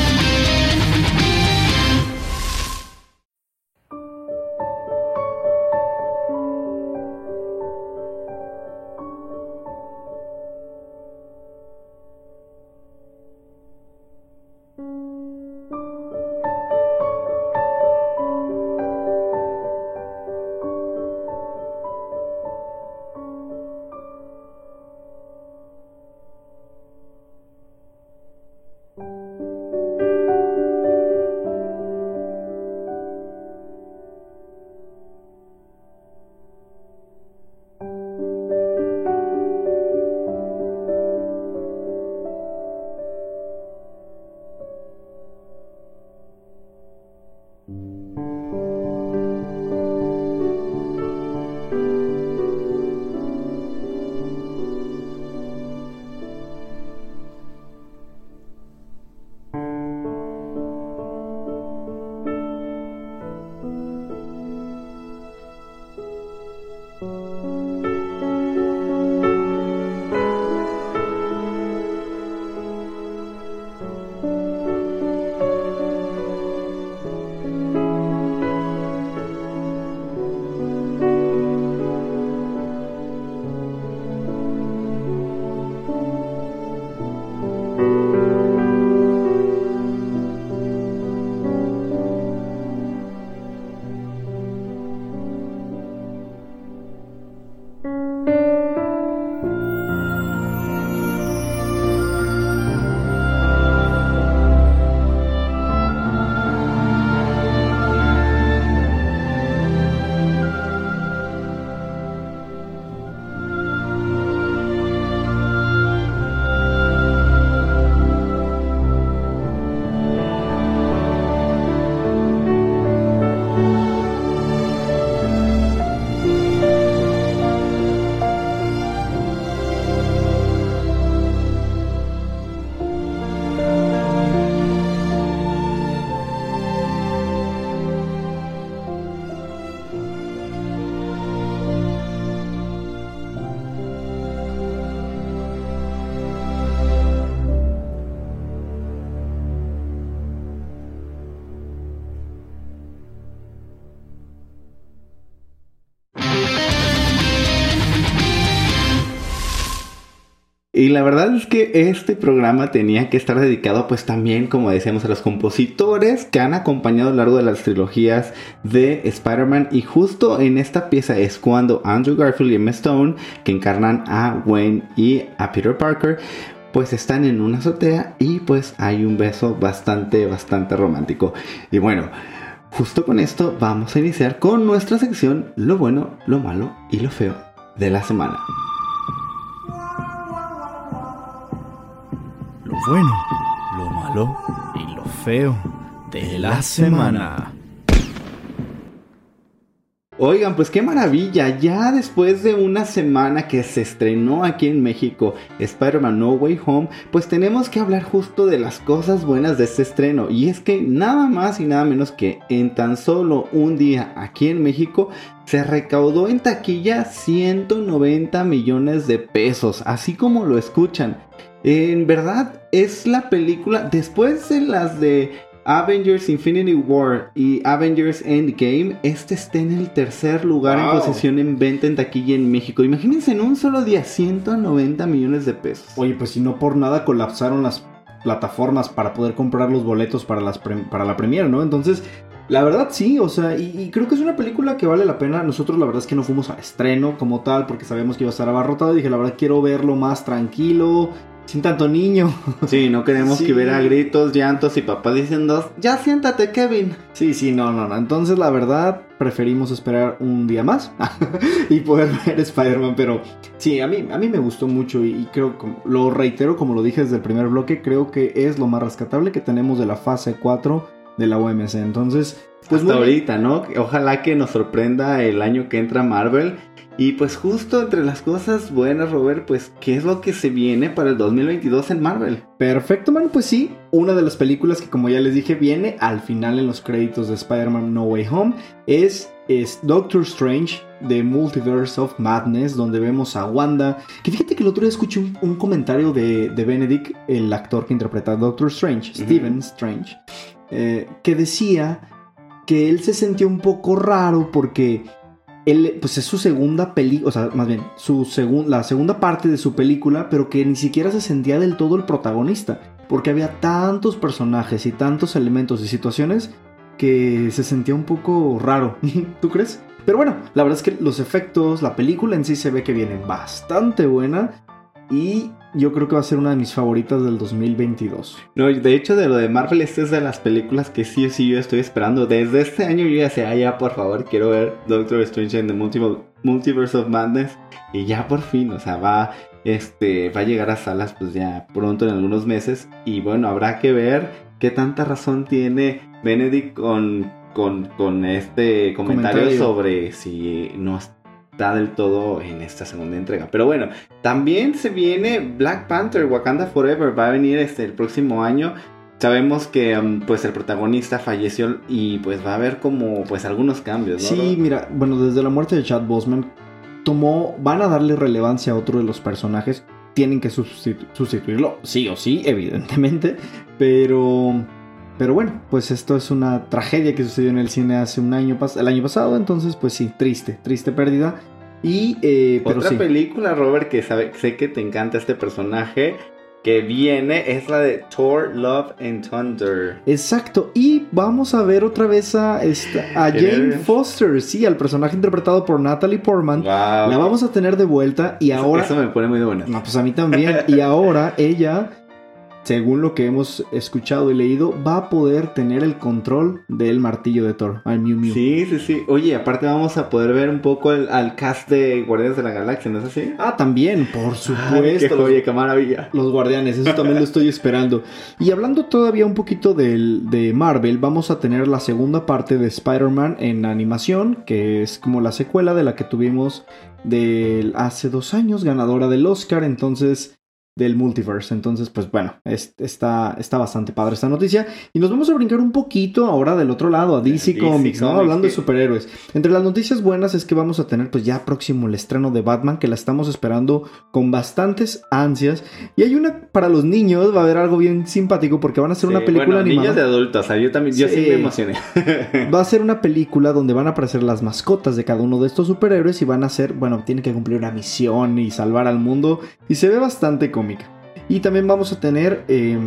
Y la verdad es que este programa tenía que estar dedicado pues también, como decíamos, a los compositores que han acompañado a lo largo de las trilogías de Spider-Man. Y justo en esta pieza es cuando Andrew Garfield y Emma Stone, que encarnan a Wayne y a Peter Parker, pues están en una azotea y pues hay un beso bastante, bastante romántico. Y bueno, justo con esto vamos a iniciar con nuestra sección Lo bueno, lo malo y lo feo de la semana. Bueno, lo malo y lo feo de la semana. Oigan, pues qué maravilla, ya después de una semana que se estrenó aquí en México Spider-Man No Way Home, pues tenemos que hablar justo de las cosas buenas de este estreno. Y es que nada más y nada menos que en tan solo un día aquí en México se recaudó en taquilla 190 millones de pesos, así como lo escuchan. En verdad es la película, después de las de Avengers Infinity War y Avengers Endgame, este está en el tercer lugar Wow. en posición en venta en taquilla en México. Imagínense en un solo día 190 millones de pesos. Oye, pues si no por nada colapsaron las plataformas para poder comprar los boletos para, las para la premiere, ¿no? Entonces, la verdad sí, o sea, y, y creo que es una película que vale la pena. Nosotros la verdad es que no fuimos al estreno como tal porque sabíamos que iba a estar abarrotado. Dije, la verdad quiero verlo más tranquilo, sin tanto niño. Sí, no queremos Sí. que hubiera gritos, llantos y papás diciendo, ya siéntate, Kevin. Sí, sí, no, no, no. Entonces, la verdad, preferimos esperar un día más y poder ver Spider-Man. Pero sí, a mí, a mí me gustó mucho y, y creo, lo reitero como lo dije desde el primer bloque, creo que es lo más rescatable que tenemos de la fase 4 de la OMC. Entonces, pues Hasta ahorita, ¿no? Ojalá que nos sorprenda el año que entra Marvel. Y pues justo entre las cosas buenas, Robert, pues, ¿qué es lo que se viene para el 2022 en Marvel? Perfecto, man. Pues sí, una de las películas que, como ya les dije, viene al final en los créditos de Spider-Man No Way Home es, es Doctor Strange The Multiverse of Madness, donde vemos a Wanda. Que fíjate que el otro día escuché un, un comentario de, de Benedict, el actor que interpreta a Doctor Strange, Ujú. Stephen Strange, eh, que decía que él se sentía un poco raro porque él, pues es su segunda película, o sea, más bien, su segun- la segunda parte de su película, pero que ni siquiera se sentía del todo el protagonista, porque había tantos personajes y tantos elementos y situaciones que se sentía un poco raro, ¿tú crees? Pero bueno, la verdad es que los efectos, la película en sí se ve que viene bastante buena y yo creo que va a ser una de mis favoritas del 2022. No, de hecho, de lo de Marvel, esta es de las películas que sí o sí yo estoy esperando. Desde este año yo ya sé, ah, ya por favor, quiero ver Doctor Strange en the Multiple- Multiverse of Madness. Y ya por fin, o sea, va, este, va a llegar a salas pues ya pronto en algunos meses. Y bueno, habrá que ver qué tanta razón tiene Benedict con, con, con este comentario, Comentario. sobre si no está del todo en esta segunda entrega. Pero bueno, también se viene Black Panther, Wakanda Forever, va a venir este el próximo año. Sabemos que um, pues el protagonista falleció y pues va a haber como pues algunos cambios, ¿no? Sí, mira, bueno, desde la muerte de Chad Boseman tomó, van a darle relevancia a otro de los personajes, tienen que sustitu- sustituirlo, sí o sí, evidentemente, pero, pero bueno, pues esto es una tragedia que sucedió en el cine hace un año, el año pasado, entonces pues sí, triste, triste pérdida y, eh, pero Otra sí. película, Robert, que sabe, sé que te encanta este personaje, que viene es la de Thor, Love and Thunder. Exacto, y vamos a ver otra vez a, esta, a ¿Quién Jane? Foster, sí, al personaje interpretado por Natalie Portman. Wow. La vamos a tener de vuelta y Eso- ahora... Eso me pone muy de buenas. No, pues a mí también. Y ahora ella, según lo que hemos escuchado y leído, va a poder tener el control del martillo de Thor, al Mew Mew. Sí, sí, sí. Oye, aparte vamos a poder ver un poco el- al cast de Guardianes de la Galaxia, ¿no es así? Ah, también, por supuesto. joya, qué maravilla. los guardianes, eso también lo estoy esperando. Y hablando todavía un poquito del, de Marvel, vamos a tener la segunda parte de Spider-Man en animación, que es como la secuela de la que tuvimos del hace dos años, ganadora del Oscar. Entonces, del multiverse. Entonces, pues bueno, es- está, está bastante padre esta noticia. Y nos vamos a brincar un poquito ahora del otro lado, a DC, DC Comics, ¿no? Comics, Hablando de superhéroes. Entre las noticias buenas es que vamos a tener pues ya próximo el estreno de Batman, que la estamos esperando con bastantes ansias. Y hay una para los niños, va a haber algo bien simpático porque van a hacer una Sí, película bueno, animada. niños de adultos, o sea, yo también, yo sí, Sí. me emocioné. Va a ser una película donde van a aparecer las mascotas de cada uno de estos superhéroes y van a ser, bueno, tienen que cumplir una misión y salvar al mundo y se ve bastante cómica. Y también vamos a tener, eh,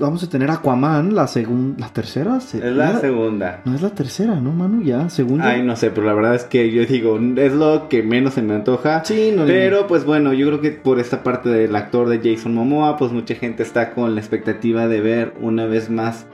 vamos a tener Aquaman, la segunda, la tercera, se- es la segunda. no es la tercera, ¿no, Manu? Ya, segunda. Ay, no sé, pero la verdad es que yo digo, es lo que menos se me antoja. Sí, no, Pero pues bueno, yo creo que por esta parte del actor de Jason Momoa, pues mucha gente está con la expectativa de ver una vez más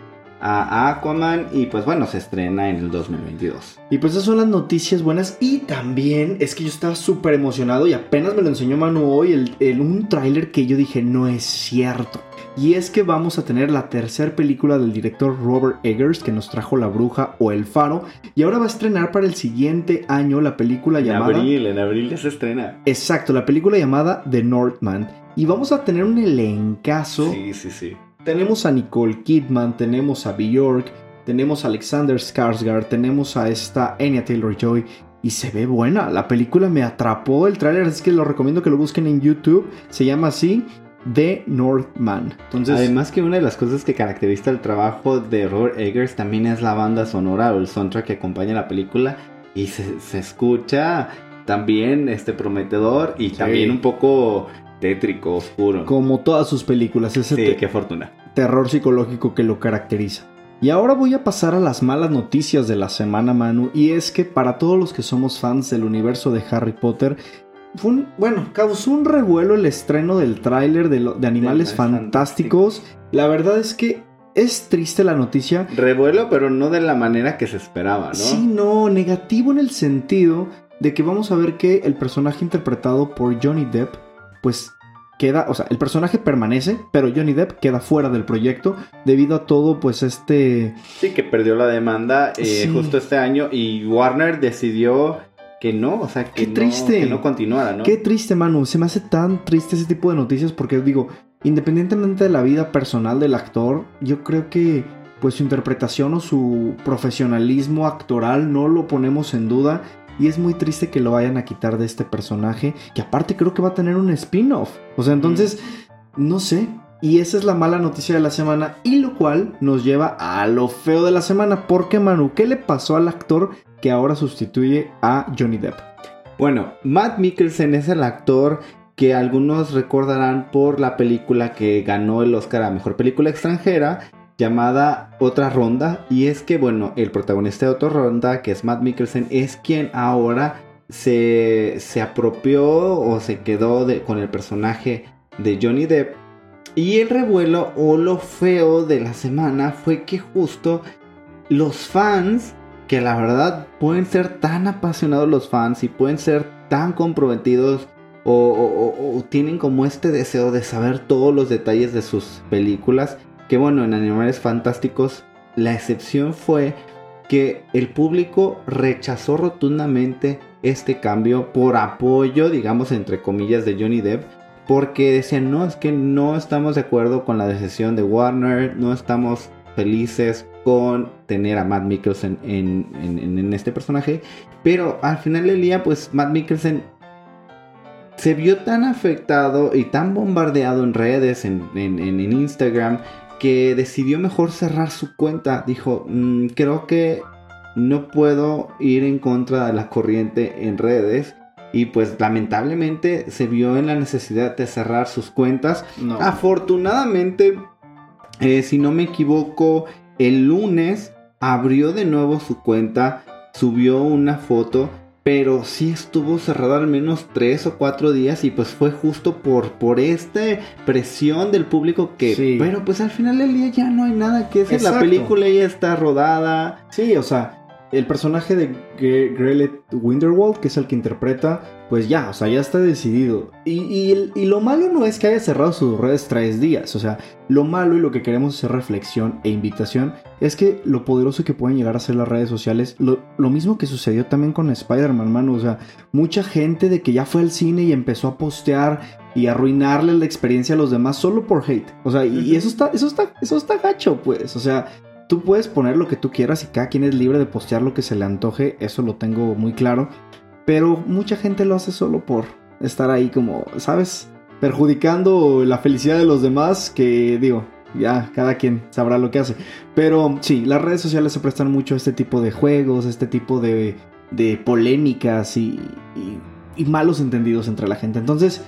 a Aquaman y pues bueno, se estrena en el 2022. Y pues esas son las noticias buenas. Y también es que yo estaba súper emocionado y apenas me lo enseñó Manu hoy, el, el- un tráiler que yo dije, no es cierto. Y es que vamos a tener la tercera película del director Robert Eggers que nos trajo La Bruja o El Faro. Y ahora va a estrenar para el siguiente año la película En llamada... abril, en abril ya se estrena. Exacto, la película llamada The Northman. Y vamos a tener un elencazo. Sí, sí, sí. Tenemos a Nicole Kidman, tenemos a Bjork, tenemos a Alexander Skarsgård, tenemos a esta Anya Taylor-Joy y se ve buena. La película me atrapó el tráiler, así que lo recomiendo que lo busquen en YouTube. Se llama así The Northman. Entonces, Además que una de las cosas que caracteriza el trabajo de Robert Eggers también es la banda sonora o el soundtrack que acompaña la película y se, se escucha también este prometedor y también un poco tétrico, oscuro. como todas sus películas, ese Sí, te- qué fortuna. terror psicológico que lo caracteriza. Y ahora voy a pasar a las malas noticias de la semana, Manu. Y es que para todos los que somos fans del universo de Harry Potter, fue un- bueno, causó un revuelo el estreno del tráiler de, Animales Animales Fantásticos. La verdad es que es triste la noticia. Revuelo, pero no de la manera que se esperaba, ¿no? Sí, no, negativo en el sentido de que vamos a ver que el personaje interpretado por Johnny Depp, pues queda, o sea, el personaje permanece, pero Johnny Depp queda fuera del proyecto debido a todo, pues este... Sí, que perdió la demanda eh, Sí. justo este año y Warner decidió que no, o sea, que, Qué no, triste. que no continuara, ¿no? Qué triste, Manu. Se me hace tan triste ese tipo de noticias porque digo, independientemente de la vida personal del actor, yo creo que pues su interpretación o su profesionalismo actoral no lo ponemos en duda. Y es muy triste que lo vayan a quitar de este personaje, que aparte creo que va a tener un spin-off. O sea, entonces, no sé. Y esa es la mala noticia de la semana, y lo cual nos lleva a lo feo de la semana. Porque, Manu, ¿qué le pasó al actor que ahora sustituye a Johnny Depp? Bueno, Matt Mikkelsen es el actor que algunos recordarán por la película que ganó el Oscar a Mejor Película Extranjera llamada Otra Ronda. Y es que, bueno, el protagonista de Otra Ronda, que es Matt Mikkelsen, es quien ahora se, se apropió o se quedó con el personaje de Johnny Depp. Y el revuelo o lo feo de la semana fue que justo los fans, que la verdad pueden ser tan apasionados los fans y pueden ser tan comprometidos o tienen como este deseo de saber todos los detalles de sus películas, que bueno, en Animales Fantásticos la excepción fue que el público rechazó rotundamente este cambio por apoyo, digamos entre comillas, de Johnny Depp, porque decían, no, es que no estamos de acuerdo con la decisión de Warner, no estamos felices con tener a Matt Mikkelsen en, en- en- este personaje, pero al final del día, pues Matt Mikkelsen se vio tan afectado y tan bombardeado en redes, en- en Instagram, que decidió mejor cerrar su cuenta. Dijo, "Mm, creo que no puedo ir en contra de la corriente en redes. Y pues lamentablemente se vio en la necesidad de cerrar sus cuentas. No. Afortunadamente, eh, si no me equivoco, el lunes abrió de nuevo su cuenta, subió una foto, pero sí estuvo cerrado al menos tres o cuatro días y pues fue justo por, por esta presión del público que... Sí. Pero pues al final del día ya no hay nada que hacer, la película ya está rodada. Sí, o sea, el personaje de Gre- Grellet Winterwald, que es el que interpreta, pues ya, o sea, ya está decidido. Y, y lo malo no es que haya cerrado sus redes tres días, o sea, lo malo y lo que queremos hacer reflexión e invitación es que lo poderoso que pueden llegar a ser las redes sociales, lo, lo mismo que sucedió también con Spider-Man, mano, o sea, mucha gente de que ya fue al cine y empezó a postear y arruinarle la experiencia a los demás solo por hate. O sea, y, y eso está, eso está, eso está gacho, pues. O sea, tú puedes poner lo que tú quieras y cada quien es libre de postear lo que se le antoje, eso lo tengo muy claro. Pero mucha gente lo hace solo por estar ahí como, ¿sabes? Perjudicando la felicidad de los demás, que digo, ya cada quien sabrá lo que hace. Pero sí, las redes sociales se prestan mucho a este tipo de juegos, este tipo de, de polémicas y, y- y malos entendidos entre la gente. Entonces,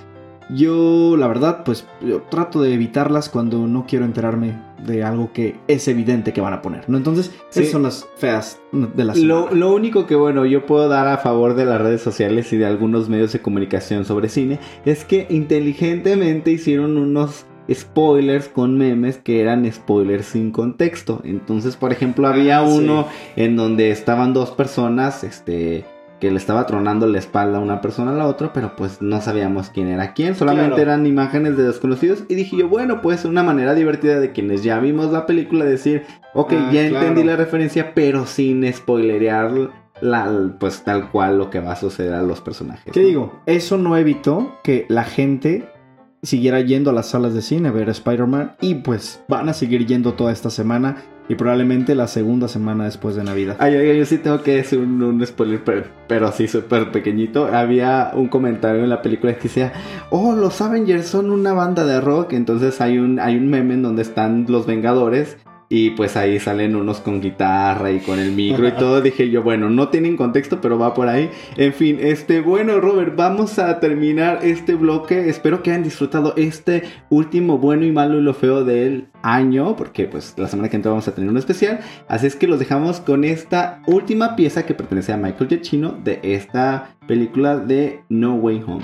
yo, la verdad, pues yo trato de evitarlas cuando no quiero enterarme de algo que es evidente que van a poner, ¿no? Entonces, Sí. esas son las feas de las Lo, lo único que, bueno, yo puedo dar a favor de las redes sociales y de algunos medios de comunicación sobre cine es que inteligentemente hicieron unos spoilers con memes que eran spoilers sin contexto. Entonces, por ejemplo, había Ah, sí. uno en donde estaban dos personas, este que le estaba tronando la espalda a una persona a la otra, pero pues no sabíamos quién era quién, solamente Claro. eran imágenes de desconocidos y dije yo, bueno, pues una manera divertida de quienes ya vimos la película decir, ok, Ah, ya claro. entendí la referencia, pero sin spoilerear la, pues tal cual lo que va a suceder a los personajes. ¿Qué ¿no? digo? Eso no evitó que la gente siguiera yendo a las salas de cine a ver Spider-Man y pues van a seguir yendo toda esta semana y probablemente la segunda semana después de Navidad. Ay, ay, yo sí tengo que decir un, un spoiler, pero, pero así súper pequeñito. Había un comentario en la película que decía, oh, los Avengers son una banda de rock. Entonces hay un, hay un meme en donde están los Vengadores Y pues ahí salen unos con guitarra y con el micro y todo. Dije yo, bueno, no tienen contexto, pero va por ahí. En fin, este, bueno, Robert, vamos a terminar este bloque. Espero que hayan disfrutado este último bueno y malo y lo feo del año, porque pues la semana que entra vamos a tener un especial. Así es que los dejamos con esta última pieza que pertenece a Michael Giacchino de esta película de No Way Home.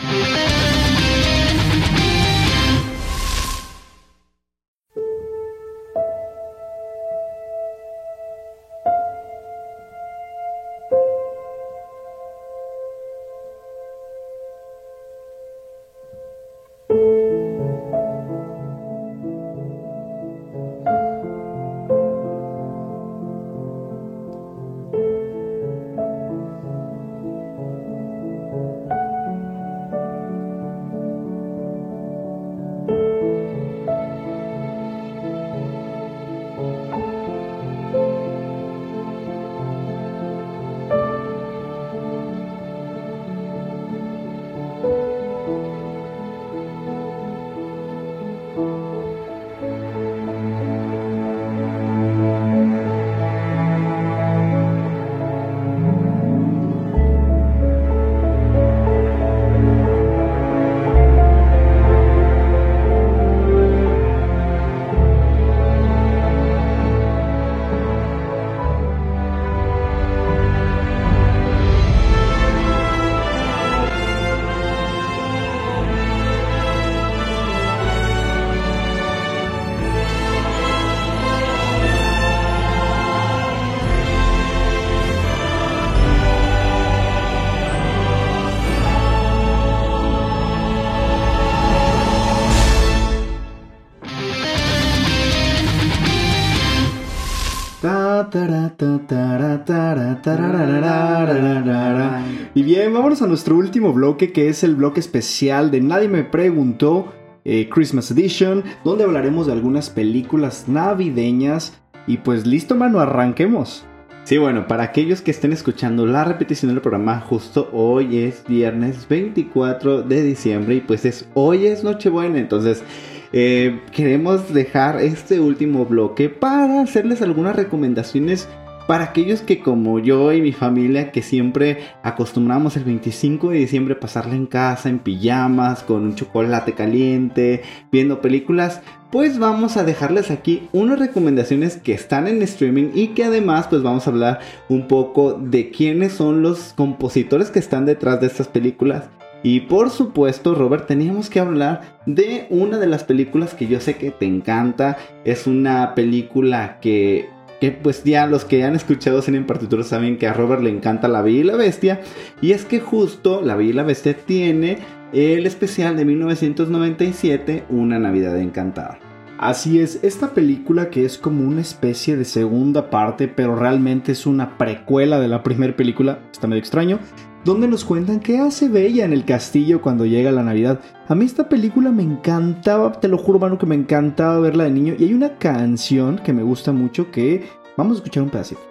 Y bien, vámonos a nuestro último bloque, que es el bloque especial de Nadie me preguntó, eh, Christmas Edition, donde hablaremos de algunas películas navideñas. Y pues listo, mano, arranquemos. Sí, bueno, para aquellos que estén escuchando la repetición del programa, justo hoy es viernes 24 de diciembre y pues es hoy es Nochebuena, entonces eh, queremos dejar este último bloque para hacerles algunas recomendaciones para aquellos que como yo y mi familia que siempre acostumbramos el 25 de diciembre pasarla en casa en pijamas con un chocolate caliente viendo películas pues vamos a dejarles aquí unas recomendaciones que están en streaming y que además pues vamos a hablar un poco de quiénes son los compositores que están detrás de estas películas y por supuesto, Robert, teníamos que hablar de una de las películas que yo sé que te encanta. Es una película que, que pues ya los que han escuchado Cine en partitura saben que a Robert le encanta La Bella y la Bestia. Y es que justo La Bella y la Bestia tiene el especial de 1997, Una Navidad Encantada. Así es, esta película que es como una especie de segunda parte, pero realmente es una precuela de la primera película, está medio extraño, donde nos cuentan qué hace Bella en el castillo cuando llega la Navidad. A mí esta película me encantaba, te lo juro, mano, que me encantaba verla de niño. Y hay una canción que me gusta mucho que vamos a escuchar un pedacito.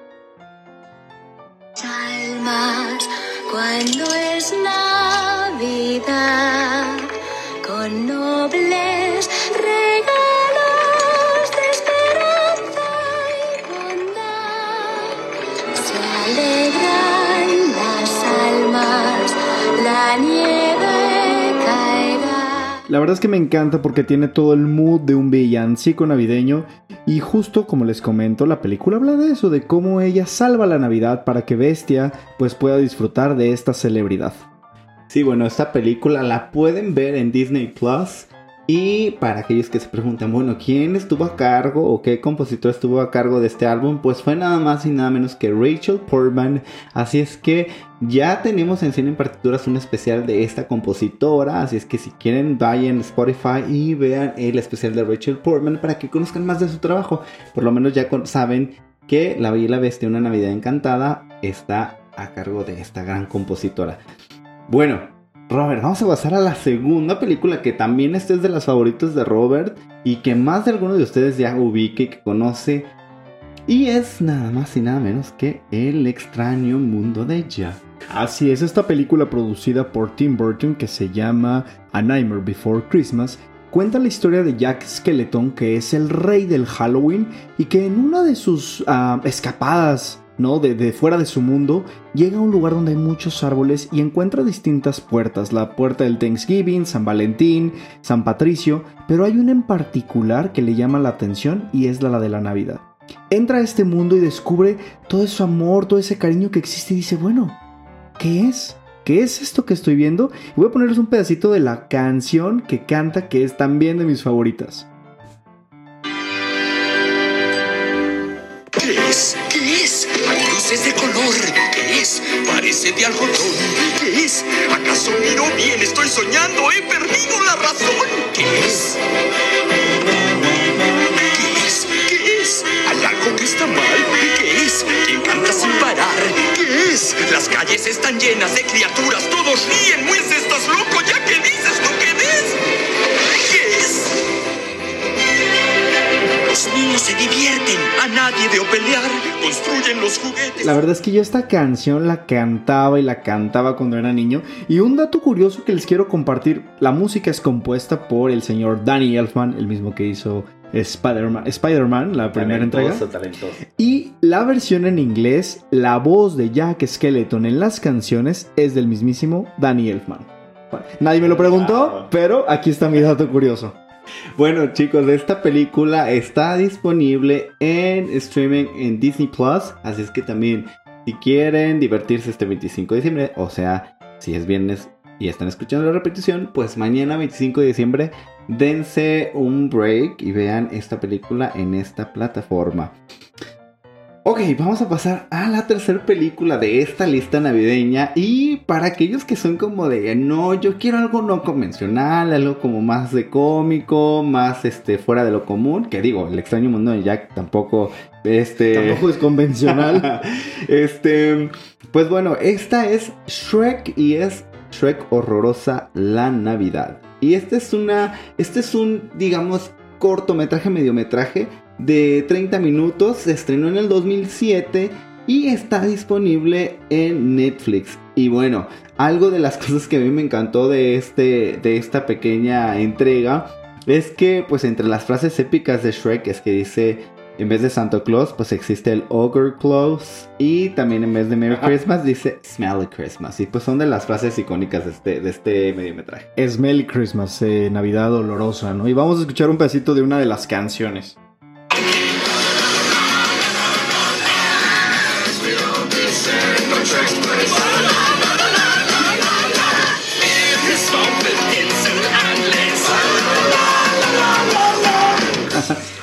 La verdad es que me encanta porque tiene todo el mood de un villancico navideño y justo como les comento, la película habla de eso, de cómo ella salva la Navidad para que Bestia pues pueda disfrutar de esta celebridad. Sí, bueno, esta película la pueden ver en Disney Plus. Y para aquellos que se preguntan, bueno, ¿quién estuvo a cargo o qué compositor estuvo a cargo de este álbum? Pues fue nada más y nada menos que Rachel Portman. Así es que ya tenemos en Cine en Partituras un especial de esta compositora. Así es que si quieren, vayan a Spotify y vean el especial de Rachel Portman para que conozcan más de su trabajo. Por lo menos ya saben que La Bella y Bestia, una Navidad encantada, está a cargo de esta gran compositora. Bueno, Robert, vamos a pasar a la segunda película que también es de las favoritas de Robert y que más de alguno de ustedes ya ubique, que conoce. Y es nada más y nada menos que El extraño mundo de Jack. Así es, esta película producida por Tim Burton que se llama A Nightmare Before Christmas cuenta la historia de Jack Skeleton, que es el rey del Halloween y que en una de sus ah, escapadas, ¿no? De, fuera de su mundo, llega a un lugar donde hay muchos árboles y encuentra distintas puertas, la puerta del Thanksgiving, San Valentín, San Patricio, pero hay una en particular que le llama la atención y es la, la de la Navidad. Entra a este mundo y descubre todo ese amor, todo ese cariño que existe y dice, bueno, ¿qué es? ¿Qué es esto que estoy viendo? Y voy a ponerles un pedacito de la canción que canta, que es también de mis favoritas. Luces de color. ¿Qué es? Parece de algodón. ¿Qué es? ¿Acaso miro bien? Estoy soñando. He perdido la razón. ¿Qué es? ¿Qué es? ¿Qué es? ¿Hay algo que está mal? ¿Qué es? ¿Quién canta sin parar? ¿Qué es? Las calles están llenas de criaturas. Todos ríen. Pues estás loco. ¿Ya qué dices tú qué Los niños se divierten. A nadie veo pelear. Construyen los juguetes. La verdad es que yo esta canción la cantaba y la cantaba cuando era niño. Y un dato curioso que les quiero compartir, la música es compuesta por el señor Danny Elfman, el mismo que hizo Spider-Man, Spider-Man, la primera entrega. Talentoso, talentoso. Y la versión en inglés, la voz de Jack Skeleton en las canciones es del mismísimo Danny Elfman. Bueno, nadie me lo preguntó, Wow. pero aquí está mi dato curioso. Bueno, chicos, esta película está disponible en streaming en Disney Plus. Así es que también, si quieren divertirse este 25 de diciembre, o sea, si es viernes y están escuchando la repetición, pues mañana 25 de diciembre, dense un break y vean esta película en esta plataforma. Ok, vamos a pasar a la tercera película de esta lista navideña. Y para aquellos que son como de, no, yo quiero algo no convencional, algo como más de cómico, más este, fuera de lo común. Que digo, el extraño mundo de Jack tampoco, este... Tampoco es convencional. este, pues bueno, esta es Shrek y es Shrek Horrorosa la Navidad. Y este es una, este es un, digamos, cortometraje, mediometraje de 30 minutos. Se estrenó en el 2007 y está disponible en Netflix. Y bueno, algo de las cosas que a mí me encantó de, este, de esta pequeña entrega es que, pues, entre las frases épicas de Shrek es que dice. En vez de Santa Claus, pues existe el Ogre Claus. Y también en vez de Merry Christmas dice Smelly Christmas. Y pues son de las frases icónicas de este, de este mediometraje. Smelly Christmas, eh, Navidad olorosa, ¿no? Y vamos a escuchar un pedacito de una de las canciones.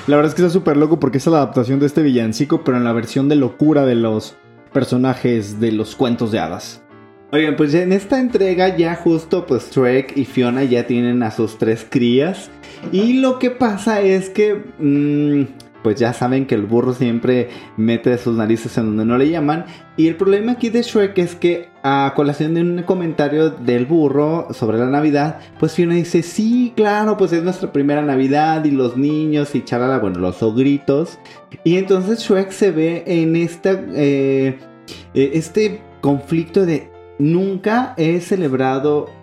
La verdad es que está súper loco porque es la adaptación de este villancico, pero en la versión de locura de los personajes de los cuentos de hadas. Oigan, pues en esta entrega ya justo pues Shrek y Fiona ya tienen a sus tres crías. Y lo que pasa es que, mm, pues ya saben que el burro siempre mete sus narices en donde no le llaman. Y el problema aquí de Shrek es que a colación de un comentario del burro sobre la Navidad, pues Fiona dice, sí, claro, pues es nuestra primera Navidad y los niños y charala, bueno, los ogritos. Y entonces Shrek se ve en esta, eh, eh, este conflicto de nunca he celebrado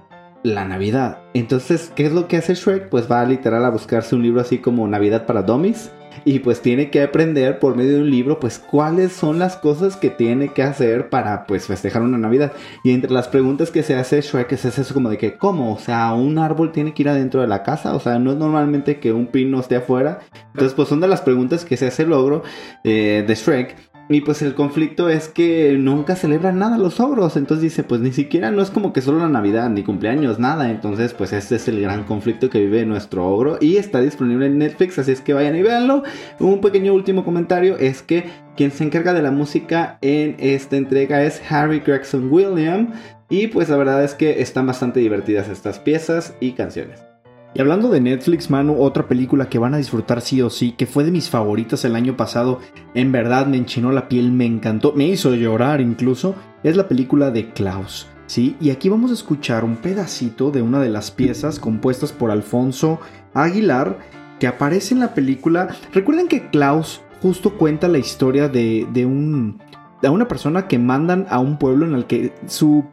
la Navidad. Entonces, ¿qué es lo que hace Shrek? Pues va literal a buscarse un libro así como Navidad para Dummies. Y pues tiene que aprender por medio de un libro, pues cuáles son las cosas que tiene que hacer para pues festejar una Navidad. Y entre las preguntas que se hace Shrek es eso como de que, ¿cómo? O sea, un árbol tiene que ir adentro de la casa. O sea, no es normalmente que un pino esté afuera. Entonces, pues son de las preguntas que se hace el logro eh, de Shrek. Y pues el conflicto es que nunca celebran nada los ogros. Entonces dice, pues ni siquiera no es como que solo la Navidad, ni cumpleaños, nada. Entonces, pues este es el gran conflicto que vive nuestro ogro. Y está disponible en Netflix, así es que vayan y véanlo. Un pequeño último comentario es que quien se encarga de la música en esta entrega es Harry Gregson William. Y pues la verdad es que están bastante divertidas estas piezas y canciones. Y hablando de Netflix, mano, otra película que van a disfrutar sí o sí, que fue de mis favoritas el año pasado, en verdad me enchinó la piel, me encantó, me hizo llorar incluso, es la película de Klaus. Sí, y aquí vamos a escuchar un pedacito de una de las piezas compuestas por Alfonso Aguilar que aparece en la película. Recuerden que Klaus justo cuenta la historia de, de un de una persona que mandan a un pueblo en el que su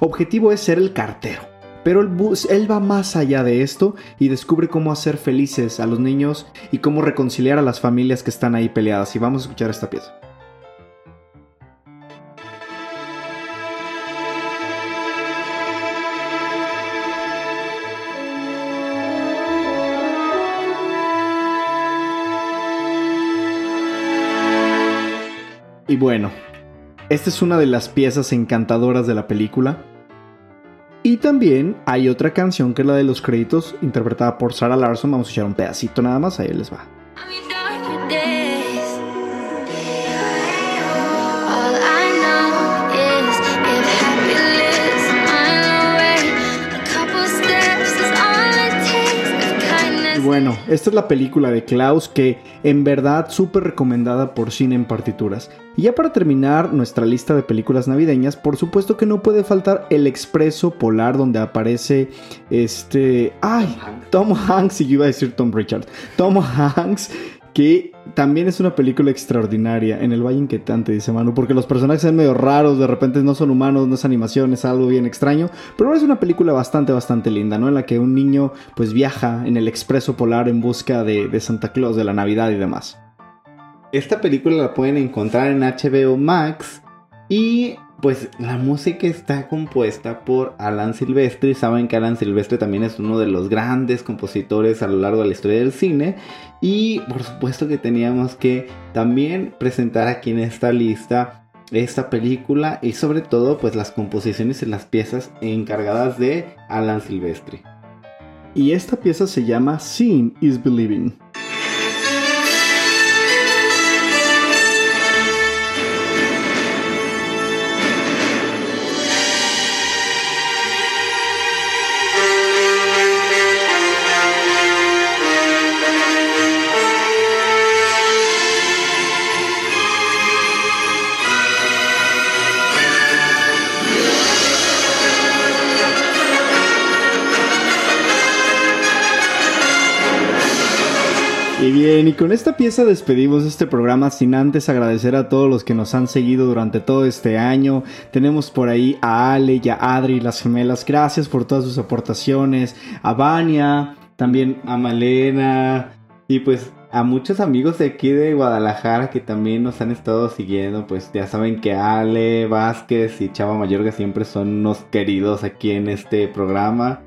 objetivo es ser el cartero Pero él, él va más allá de esto y descubre cómo hacer felices a los niños y cómo reconciliar a las familias que están ahí peleadas. Y vamos a escuchar esta pieza. Y bueno, esta es una de las piezas encantadoras de la película. Y también hay otra canción que es la de los créditos, interpretada por Sarah Larson. Vamos a escuchar un pedacito nada más, ahí les va. Bueno, esta es la película de Klaus que en verdad súper recomendada por Cine en Partituras. Y ya para terminar nuestra lista de películas navideñas, por supuesto que no puede faltar El Expreso Polar donde aparece este... ¡Ay! Tom Hanks, y yo iba a decir Tom Richard. Tom Hanks, que también es una película extraordinaria. En el Valle Inquietante, dice Manu, porque los personajes son medio raros, de repente no son humanos, no es animación, es algo bien extraño. Pero es una película bastante, bastante linda, ¿no? En la que un niño pues viaja en el Expreso Polar en busca de, de Santa Claus, de la Navidad y demás. Esta película la pueden encontrar en HBO Max y pues la música está compuesta por Alan Silvestri. Saben que Alan Silvestri también es uno de los grandes compositores a lo largo de la historia del cine. Y por supuesto que teníamos que también presentar aquí en esta lista esta película y sobre todo pues las composiciones y las piezas encargadas de Alan Silvestri. Y esta pieza se llama Seeing is Believing. Y bien, y con esta pieza despedimos este programa sin antes agradecer a todos los que nos han seguido durante todo este año. Tenemos por ahí a Ale y a Adri, las gemelas. Gracias por todas sus aportaciones. A Vania, también a Malena y pues a muchos amigos de aquí de Guadalajara que también nos han estado siguiendo, pues ya saben que Ale Vázquez y Chava Mayorga siempre son unos queridos aquí en este programa.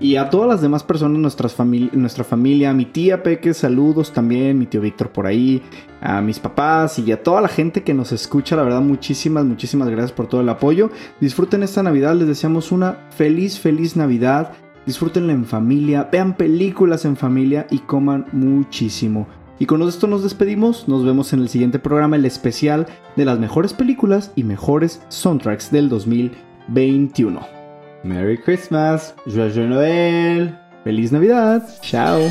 Y a todas las demás personas, nuestras nuestra familia, mi tía Peque, saludos también, mi tío Víctor por ahí, a mis papás y a toda la gente que nos escucha, la verdad, muchísimas, muchísimas gracias por todo el apoyo. Disfruten esta Navidad, les deseamos una feliz, feliz Navidad. Disfrútenla en familia, vean películas en familia y coman muchísimo. Y con esto nos despedimos, nos vemos en el siguiente programa, el especial de las mejores películas y mejores soundtracks del 2021. Merry Christmas, Joyeux Noel, Feliz Navidad, chao.